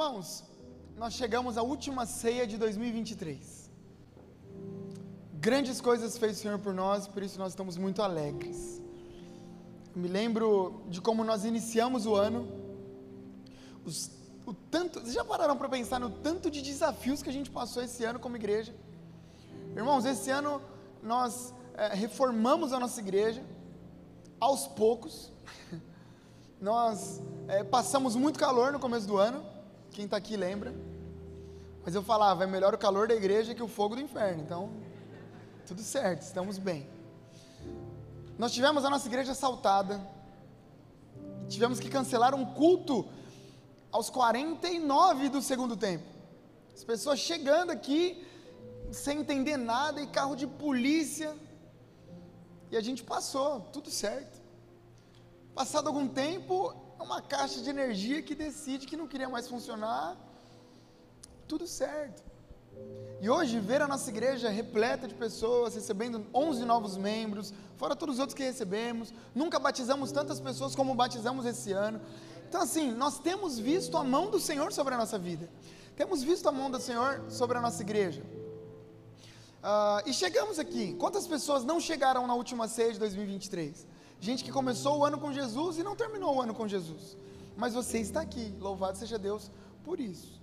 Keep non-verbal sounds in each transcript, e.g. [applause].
Irmãos, nós chegamos à última ceia de 2023. Grandes coisas fez o Senhor por nós, por isso nós estamos muito alegres. Me lembro de como nós iniciamos o ano, os, o tanto, vocês já pararam para pensar no tanto de desafios que a gente passou esse ano como igreja? Irmãos, esse ano nós é, reformamos a nossa igreja, aos poucos, [laughs] nós é, passamos muito calor no começo do ano, quem está aqui lembra. Mas eu falava, é melhor o calor da igreja que o fogo do inferno. Então, tudo certo, estamos bem. Nós tivemos a nossa igreja assaltada. Tivemos que cancelar um culto aos 49 do segundo tempo. As pessoas chegando aqui sem entender nada e carro de polícia. E a gente passou, tudo certo. Passado algum tempo, uma caixa de energia que decide que não queria mais funcionar, tudo certo. E hoje, ver a nossa igreja repleta de pessoas, recebendo 11 novos membros, fora todos os outros que recebemos, nunca batizamos tantas pessoas como batizamos esse ano. Então, assim, nós temos visto a mão do Senhor sobre a nossa vida, temos visto a mão do Senhor sobre a nossa igreja. Uh, e chegamos aqui. Quantas pessoas não chegaram na última ceia de 2023? Gente que começou o ano com Jesus e não terminou o ano com Jesus. Mas você está aqui, louvado seja Deus por isso.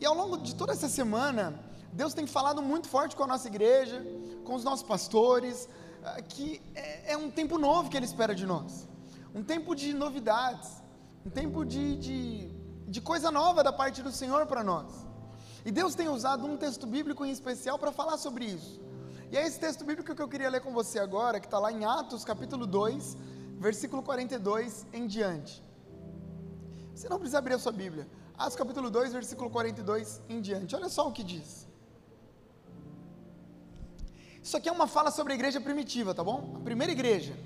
E ao longo de toda essa semana, Deus tem falado muito forte com a nossa igreja, com os nossos pastores, ah, que é, é um tempo novo que Ele espera de nós. Um tempo de novidades, um tempo de, de, de coisa nova da parte do Senhor para nós. E Deus tem usado um texto bíblico em especial para falar sobre isso. E é esse texto bíblico que eu queria ler com você agora, que está lá em Atos capítulo 2, versículo 42 em diante. Você não precisa abrir a sua Bíblia. Atos capítulo 2, versículo 42 em diante. Olha só o que diz. Isso aqui é uma fala sobre a igreja primitiva, tá bom? A primeira igreja.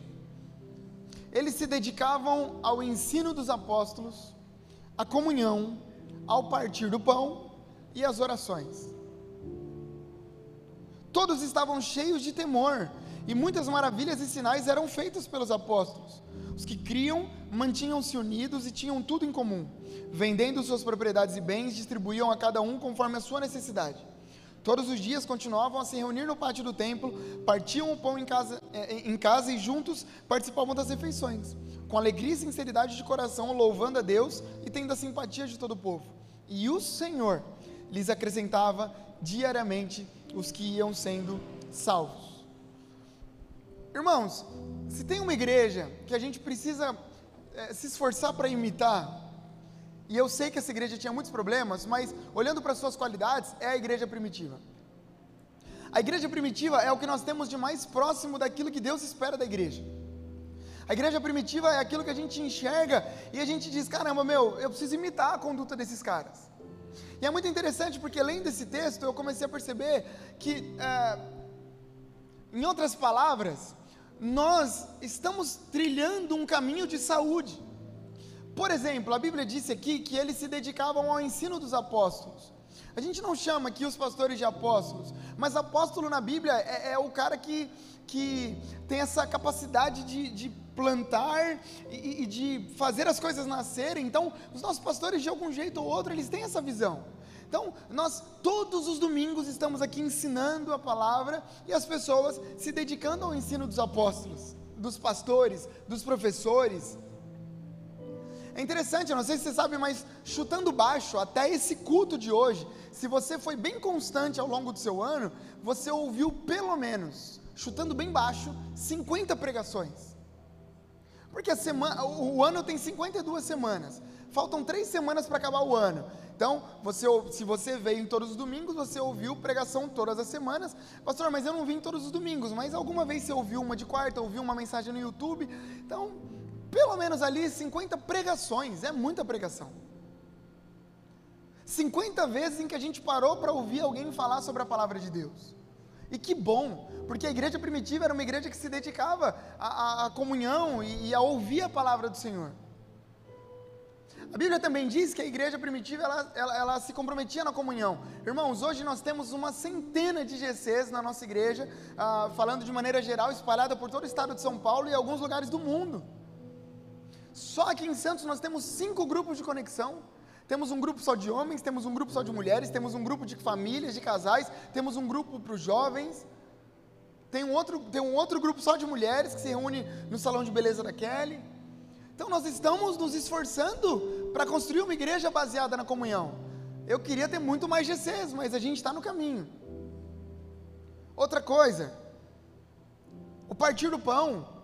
Eles se dedicavam ao ensino dos apóstolos, à comunhão, ao partir do pão e às orações. Todos estavam cheios de temor, e muitas maravilhas e sinais eram feitos pelos apóstolos. Os que criam mantinham-se unidos e tinham tudo em comum. Vendendo suas propriedades e bens, distribuíam a cada um conforme a sua necessidade. Todos os dias continuavam a se reunir no pátio do templo, partiam o pão em casa, eh, em casa e juntos participavam das refeições, com alegria e sinceridade de coração, louvando a Deus e tendo a simpatia de todo o povo. E o Senhor lhes acrescentava diariamente os que iam sendo salvos. Irmãos, se tem uma igreja que a gente precisa é, se esforçar para imitar, e eu sei que essa igreja tinha muitos problemas, mas olhando para suas qualidades, é a igreja primitiva. A igreja primitiva é o que nós temos de mais próximo daquilo que Deus espera da igreja. A igreja primitiva é aquilo que a gente enxerga e a gente diz: caramba, meu, eu preciso imitar a conduta desses caras. E é muito interessante porque, além desse texto, eu comecei a perceber que, é, em outras palavras, nós estamos trilhando um caminho de saúde. Por exemplo, a Bíblia disse aqui que eles se dedicavam ao ensino dos apóstolos. A gente não chama aqui os pastores de apóstolos, mas apóstolo na Bíblia é, é o cara que, que tem essa capacidade de, de plantar e, e, de fazer as coisas nascerem. Então, os nossos pastores, de algum jeito ou outro, eles têm essa visão. Então, nós todos os domingos estamos aqui ensinando a palavra e as pessoas se dedicando ao ensino dos apóstolos, dos pastores, dos professores. É interessante, eu não sei se você sabe, mas chutando baixo, até esse culto de hoje, se você foi bem constante ao longo do seu ano, você ouviu pelo menos, chutando bem baixo, 50 pregações. Porque a semana, o ano tem 52 semanas. Faltam três semanas para acabar o ano. Então, você, se você veio em todos os domingos, você ouviu pregação todas as semanas. Pastor, mas eu não vim todos os domingos. Mas alguma vez você ouviu uma de quarta, ouviu uma mensagem no YouTube. Então, pelo menos ali 50 pregações, é muita pregação. 50 vezes em que a gente parou para ouvir alguém falar sobre a palavra de Deus. E que bom, porque a igreja primitiva era uma igreja que se dedicava à, comunhão e, e, a ouvir a palavra do Senhor. A Bíblia também diz que a igreja primitiva ela, ela, ela, se comprometia na comunhão. Irmãos, hoje nós temos uma centena de GCs na nossa igreja, ah, falando de maneira geral, espalhada por todo o estado de São Paulo e alguns lugares do mundo. Só aqui em Santos nós temos cinco grupos de conexão. Temos um grupo só de homens, temos um grupo só de mulheres, temos um grupo de famílias, de casais, temos um grupo para os jovens. Tem um, outro, tem um outro grupo só de mulheres que se reúne no salão de beleza da Kelly. Então nós estamos nos esforçando para construir uma igreja baseada na comunhão. Eu queria ter muito mais GCs, mas a gente está no caminho. Outra coisa, o partir do pão,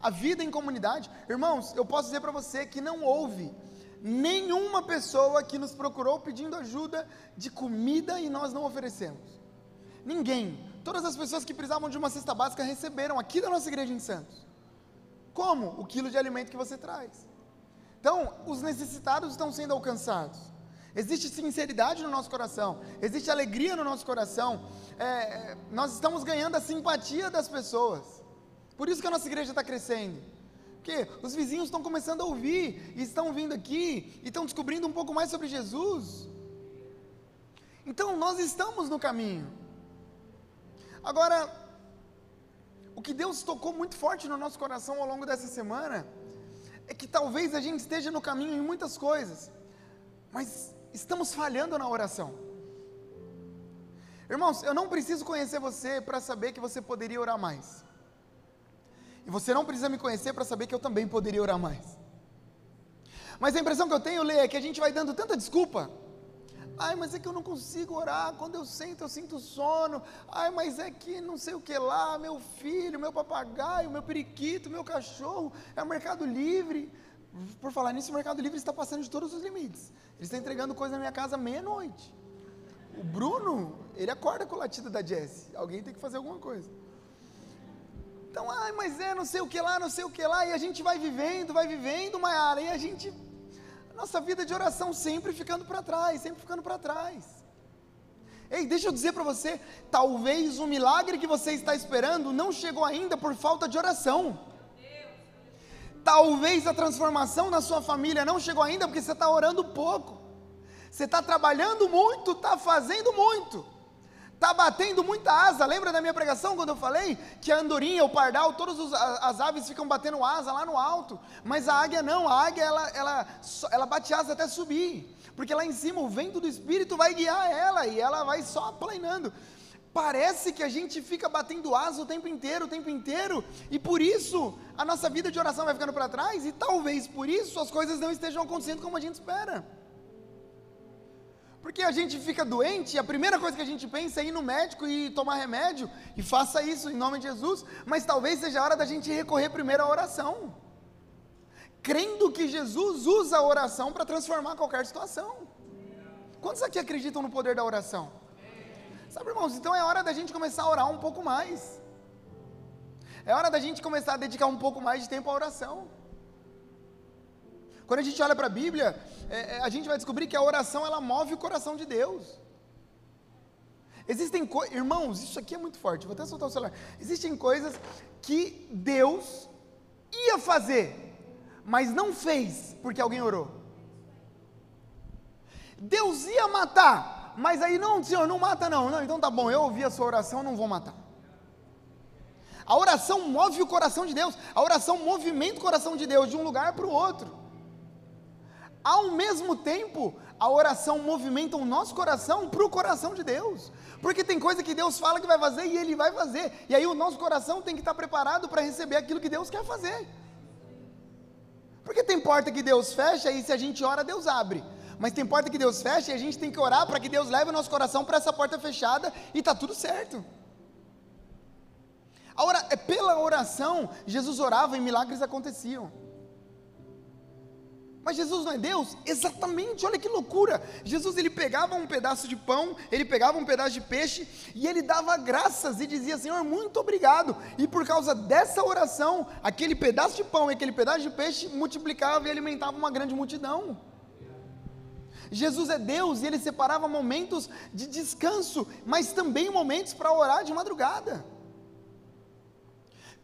a vida em comunidade. Irmãos, eu posso dizer para você que não houve nenhuma pessoa que nos procurou pedindo ajuda de comida e nós não oferecemos. Ninguém. Todas as pessoas que precisavam de uma cesta básica receberam aqui da nossa igreja em Santos. Como? O quilo de alimento que você traz. Então, os necessitados estão sendo alcançados. Existe sinceridade no nosso coração, existe alegria no nosso coração. É, nós estamos ganhando a simpatia das pessoas. Por isso que a nossa igreja está crescendo. Porque os vizinhos estão começando a ouvir, e estão vindo aqui, e estão descobrindo um pouco mais sobre Jesus. Então nós estamos no caminho. Agora, o que Deus tocou muito forte no nosso coração ao longo dessa semana é que talvez a gente esteja no caminho em muitas coisas, mas estamos falhando na oração. Irmãos, eu não preciso conhecer você para saber que você poderia orar mais. E você não precisa me conhecer para saber que eu também poderia orar mais. Mas a impressão que eu tenho, Lê, é que a gente vai dando tanta desculpa. Ai, mas é que eu não consigo orar. Quando eu sento, eu sinto sono. Ai, mas é que não sei o que lá. Meu filho, meu papagaio, meu periquito, meu cachorro. É o Mercado Livre. Por falar nisso, o Mercado Livre está passando de todos os limites. Ele está entregando coisa na minha casa meia-noite. O Bruno, ele acorda com o latido da Jessie. Alguém tem que fazer alguma coisa. Então, ai, mas é não sei o que lá, não sei o que lá, e a gente vai vivendo, vai vivendo, Maiara, e a gente, nossa vida de oração sempre ficando para trás, sempre ficando para trás. Ei, deixa eu dizer para você, talvez o milagre que você está esperando não chegou ainda por falta de oração. Talvez a transformação na sua família não chegou ainda porque você está orando pouco. Você está trabalhando muito, está fazendo muito Está batendo muita asa. Lembra da minha pregação quando eu falei que a andorinha, o pardal, todas as aves ficam batendo asa lá no alto, mas a águia não. A águia ela, ela, ela bate asa até subir, porque lá em cima o vento do Espírito vai guiar ela e ela vai só planando. Parece que a gente fica batendo asa o tempo inteiro, o tempo inteiro, e por isso a nossa vida de oração vai ficando para trás, e talvez por isso as coisas não estejam acontecendo como a gente espera. Porque a gente fica doente e a primeira coisa que a gente pensa é ir no médico e tomar remédio, e faça isso em nome de Jesus, mas talvez seja a hora da gente recorrer primeiro à oração, crendo que Jesus usa a oração para transformar qualquer situação. Quantos aqui acreditam no poder da oração? Sabe, irmãos, então é hora da gente começar a orar um pouco mais, é hora da gente começar a dedicar um pouco mais de tempo à oração. Quando a gente olha para a Bíblia, é, é, a gente vai descobrir que a oração ela move o coração de Deus. Existem coisas, irmãos, isso aqui é muito forte, vou até soltar o celular. Existem coisas que Deus ia fazer, mas não fez porque alguém orou. Deus ia matar, mas aí não, Senhor, não mata não. Não, então tá bom, eu ouvi a sua oração, não vou matar. A oração move o coração de Deus, a oração movimenta o coração de Deus de um lugar para o outro. Ao mesmo tempo, a oração movimenta o nosso coração para o coração de Deus. Porque tem coisa que Deus fala que vai fazer e Ele vai fazer. E aí o nosso coração tem que estar preparado para receber aquilo que Deus quer fazer. Porque tem porta que Deus fecha e se a gente ora, Deus abre. Mas tem porta que Deus fecha e a gente tem que orar para que Deus leve o nosso coração para essa porta fechada e está tudo certo. Ora, pela oração, Jesus orava e milagres aconteciam. Mas Jesus não é Deus? Exatamente, olha que loucura. Jesus ele pegava um pedaço de pão, ele pegava um pedaço de peixe e ele dava graças e dizia: Senhor, muito obrigado. E por causa dessa oração, aquele pedaço de pão e aquele pedaço de peixe multiplicava e alimentava uma grande multidão. Jesus é Deus e ele separava momentos de descanso, mas também momentos para orar de madrugada.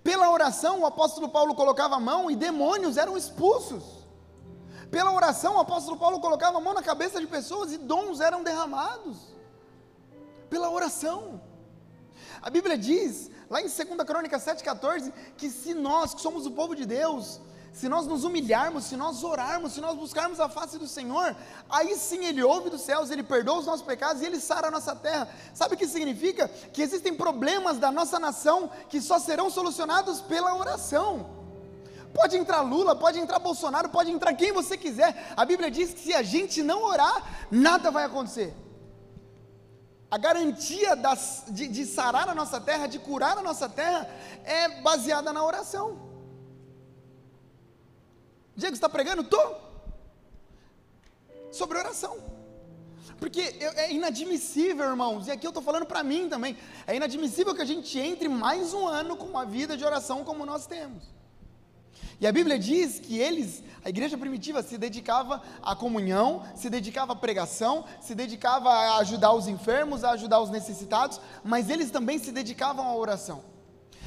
Pela oração, o apóstolo Paulo colocava a mão e demônios eram expulsos. Pela oração, o apóstolo Paulo colocava a mão na cabeça de pessoas e dons eram derramados. Pela oração. A Bíblia diz, lá em 2 Crônica 7,14, que se nós, que somos o povo de Deus, se nós nos humilharmos, se nós orarmos, se nós buscarmos a face do Senhor, aí sim Ele ouve dos céus, Ele perdoa os nossos pecados e Ele sara a nossa terra. Sabe o que significa? Que existem problemas da nossa nação que só serão solucionados pela oração. Pode entrar Lula, pode entrar Bolsonaro, pode entrar quem você quiser. A Bíblia diz que se a gente não orar, nada vai acontecer. A garantia das, de, de sarar a nossa terra, de curar a nossa terra, é baseada na oração. Diego, está pregando? Estou. Sobre oração. Porque é inadmissível, irmãos, e aqui eu estou falando para mim também, é inadmissível que a gente entre mais um ano com uma vida de oração como nós temos. E a Bíblia diz que eles, a igreja primitiva, se dedicava à comunhão, se dedicava à pregação, se dedicava a ajudar os enfermos, a ajudar os necessitados, mas eles também se dedicavam à oração.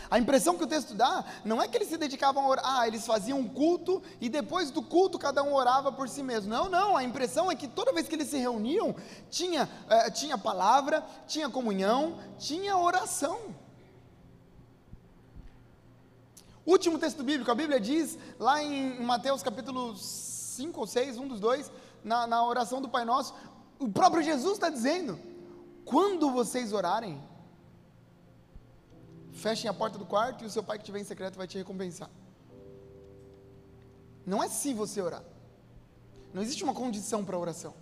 A impressão que o texto dá não é que eles se dedicavam a orar, ah, eles faziam um culto e depois do culto cada um orava por si mesmo. Não, não, a impressão é que toda vez que eles se reuniam, tinha, eh, tinha palavra, tinha comunhão, tinha oração. Último texto bíblico, a Bíblia diz, lá em Mateus capítulo 5 ou 6, um dos dois, na, na oração do Pai Nosso, o próprio Jesus está dizendo: quando vocês orarem, Fechem a porta do quarto e o seu pai que estiver em secreto vai te recompensar. Não é se você orar. Não existe uma condição para a oração.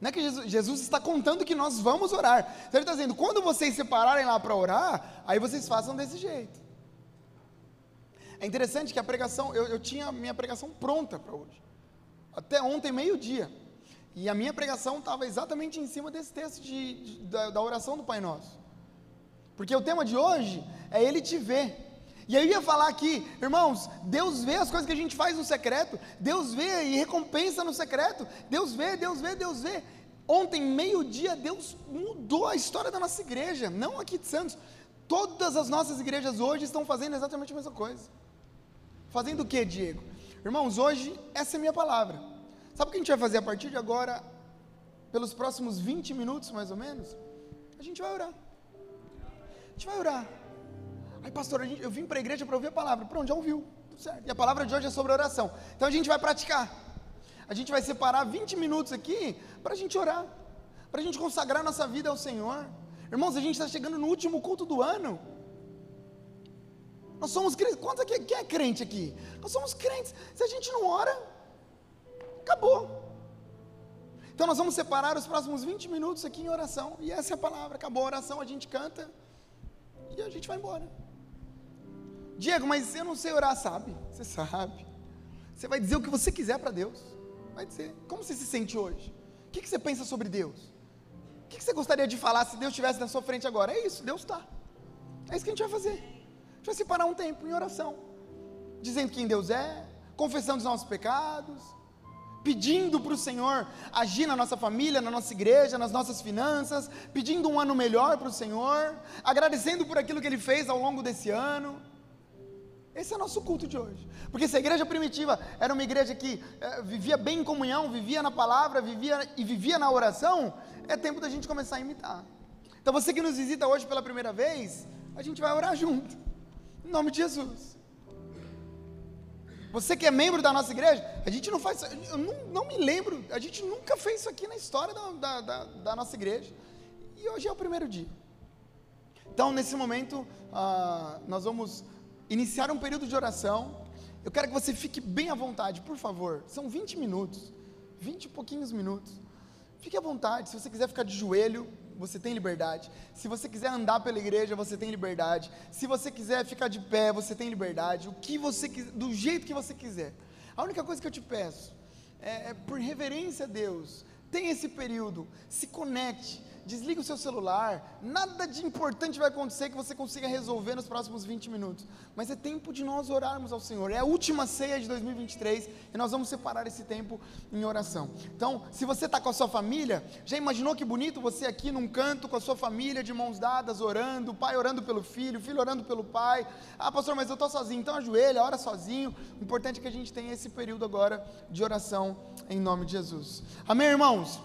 Não é que Jesus, Jesus, está contando que nós vamos orar. Então ele está dizendo: quando vocês separarem lá para orar, aí vocês façam desse jeito. É interessante que a pregação, eu, eu tinha minha pregação pronta para hoje. Até ontem, meio-dia. E a minha pregação estava exatamente em cima desse texto de, de, da, da oração do Pai Nosso. Porque o tema de hoje é Ele te ver. E eu ia falar aqui, irmãos, Deus vê as coisas que a gente faz no secreto, Deus vê e recompensa no secreto, Deus vê, Deus vê, Deus vê. Ontem, meio-dia, Deus mudou a história da nossa igreja, não aqui de Santos. Todas as nossas igrejas hoje estão fazendo exatamente a mesma coisa. Fazendo o que, Diego? Irmãos, hoje essa é a minha palavra. Sabe o que a gente vai fazer a partir de agora, pelos próximos 20 minutos mais ou menos? A gente vai orar gente vai orar. Aí, pastor, gente, eu vim para a igreja para ouvir a palavra. Pronto, já ouviu. Tudo certo. E a palavra de hoje é sobre oração. Então a gente vai praticar. A gente vai separar 20 minutos aqui para a gente orar. Para a gente consagrar nossa vida ao Senhor. Irmãos, a gente está chegando no último culto do ano. Nós somos crentes. Quantos aqui, quem é crente aqui? Nós somos crentes. Se a gente não ora, acabou. Então nós vamos separar os próximos 20 minutos aqui em oração. E essa é a palavra. Acabou a oração, a gente canta e a gente vai embora. Diego, mas eu não sei orar, sabe? Você sabe. Você vai dizer o que você quiser para Deus. Vai dizer. Como você se sente hoje? O que, você pensa sobre Deus? O que, que você gostaria de falar se Deus estivesse na sua frente agora? É isso, Deus está. É isso que a gente vai fazer. A gente vai separar um tempo em oração, dizendo quem Deus é, confessando os nossos pecados, pedindo para o Senhor agir na nossa família, na nossa igreja, nas nossas finanças, pedindo um ano melhor para o Senhor, agradecendo por aquilo que Ele fez ao longo desse ano. Esse é o nosso culto de hoje. Porque se a igreja primitiva era uma igreja que é, vivia bem em comunhão, vivia na palavra, vivia e vivia na oração, é tempo da gente começar a imitar. Então você que nos visita hoje pela primeira vez, a gente vai orar junto. Em nome de Jesus. Você que é membro da nossa igreja, a gente não faz, eu não, não me lembro, a gente nunca fez isso aqui na história da, da, da, da nossa igreja. E hoje é o primeiro dia. Então, nesse momento, ah, nós vamos iniciar um período de oração. Eu quero que você fique bem à vontade, por favor. São 20 minutos, 20 e pouquinhos minutos. Fique à vontade, se você quiser ficar de joelho, você tem liberdade. Se você quiser andar pela igreja, você tem liberdade. Se você quiser ficar de pé, você tem liberdade. O que você do jeito que você quiser. A única coisa que eu te peço é, é por reverência a Deus, tenha esse período, se conecte, desliga o seu celular, nada de importante vai acontecer que você consiga resolver nos próximos 20 minutos. Mas é tempo de nós orarmos ao Senhor. É a última ceia de 2023 e nós vamos separar esse tempo em oração. Então, se você está com a sua família, já imaginou que bonito você aqui num canto com a sua família, de mãos dadas, orando, o pai orando pelo filho, o filho orando pelo pai. Ah, pastor, mas eu estou sozinho, então ajoelha, ora sozinho. O importante é que a gente tenha esse período agora de oração em nome de Jesus. Amém, irmãos?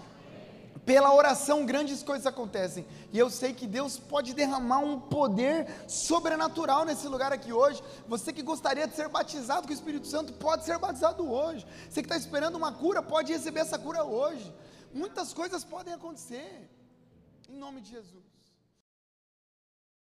Pela oração, grandes coisas acontecem. E eu sei que Deus pode derramar um poder sobrenatural nesse lugar aqui hoje. Você que gostaria de ser batizado com o Espírito Santo, pode ser batizado hoje. Você que está esperando uma cura, pode receber essa cura hoje. Muitas coisas podem acontecer. Em nome de Jesus.